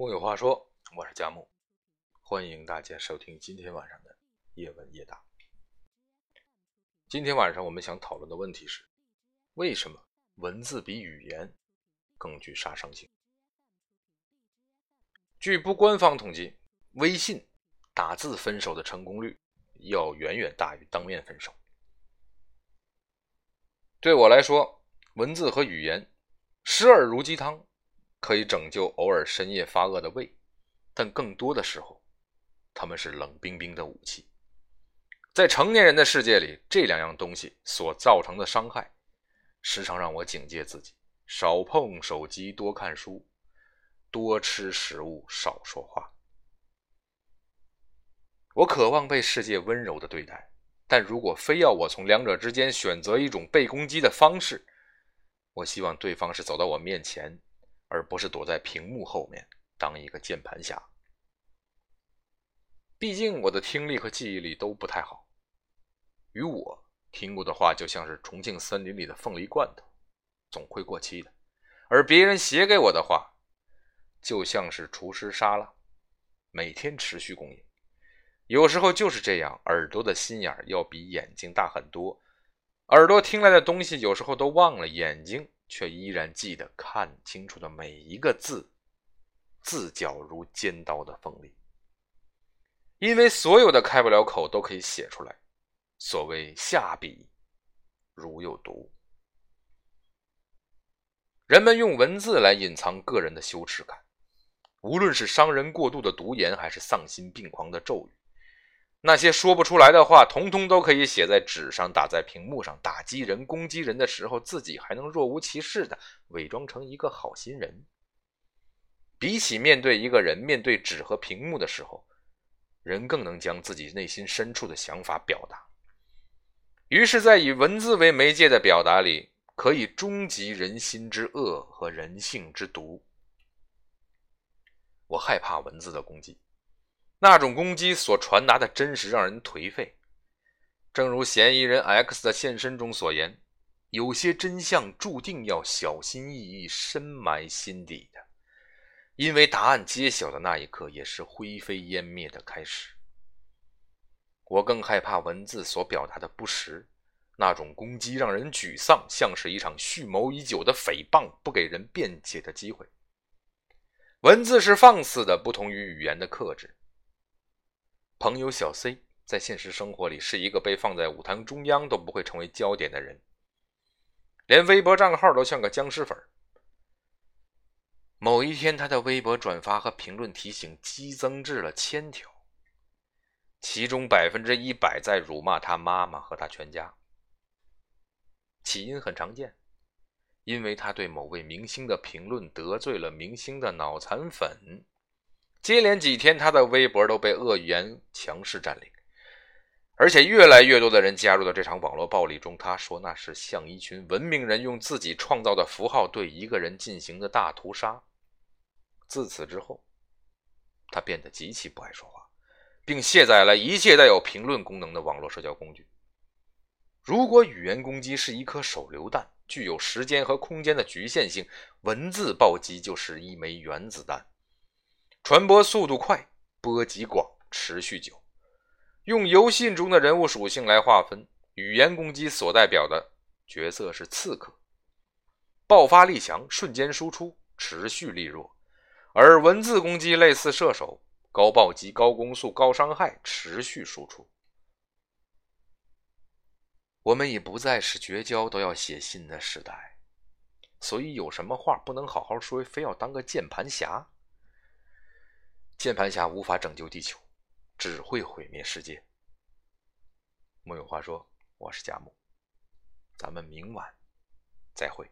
木有话说，我是佳木，欢迎大家收听今天晚上的夜问夜答。今天晚上我们想讨论的问题是：为什么文字比语言更具杀伤性？据不官方统计，微信打字分手的成功率要远远大于当面分手。对我来说，文字和语言时而如鸡汤。可以拯救偶尔深夜发饿的胃，但更多的时候，他们是冷冰冰的武器。在成年人的世界里，这两样东西所造成的伤害，时常让我警戒自己：少碰手机，多看书，多吃食物，少说话。我渴望被世界温柔的对待，但如果非要我从两者之间选择一种被攻击的方式，我希望对方是走到我面前。而不是躲在屏幕后面当一个键盘侠。毕竟我的听力和记忆力都不太好，与我听过的话就像是重庆森林里的凤梨罐头，总会过期的；而别人写给我的话，就像是厨师沙拉，每天持续供应。有时候就是这样，耳朵的心眼要比眼睛大很多，耳朵听来的东西有时候都忘了，眼睛。却依然记得看清楚的每一个字，字角如尖刀的锋利。因为所有的开不了口都可以写出来。所谓下笔如有毒，人们用文字来隐藏个人的羞耻感，无论是伤人过度的毒言，还是丧心病狂的咒语。那些说不出来的话，统统都可以写在纸上，打在屏幕上。打击人、攻击人的时候，自己还能若无其事的伪装成一个好心人。比起面对一个人，面对纸和屏幕的时候，人更能将自己内心深处的想法表达。于是，在以文字为媒介的表达里，可以终极人心之恶和人性之毒。我害怕文字的攻击。那种攻击所传达的真实让人颓废，正如嫌疑人 X 的现身中所言：“有些真相注定要小心翼翼深埋心底的，因为答案揭晓的那一刻也是灰飞烟灭的开始。”我更害怕文字所表达的不实，那种攻击让人沮丧，像是一场蓄谋已久的诽谤，不给人辩解的机会。文字是放肆的，不同于语言的克制。朋友小 C 在现实生活里是一个被放在舞台中央都不会成为焦点的人，连微博账号都像个僵尸粉。某一天，他的微博转发和评论提醒激增至了千条，其中百分之一百在辱骂他妈妈和他全家。起因很常见，因为他对某位明星的评论得罪了明星的脑残粉。接连几天，他的微博都被恶言强势占领，而且越来越多的人加入到这场网络暴力中。他说那是像一群文明人用自己创造的符号对一个人进行的大屠杀。自此之后，他变得极其不爱说话，并卸载了一切带有评论功能的网络社交工具。如果语言攻击是一颗手榴弹，具有时间和空间的局限性，文字暴击就是一枚原子弹。传播速度快，波及广，持续久。用游戏中的人物属性来划分，语言攻击所代表的角色是刺客，爆发力强，瞬间输出，持续力弱；而文字攻击类似射手，高暴击、高攻速、高伤害，持续输出。我们已不再是绝交都要写信的时代，所以有什么话不能好好说，非要当个键盘侠？键盘侠无法拯救地球，只会毁灭世界。木有话说，我是贾木，咱们明晚再会。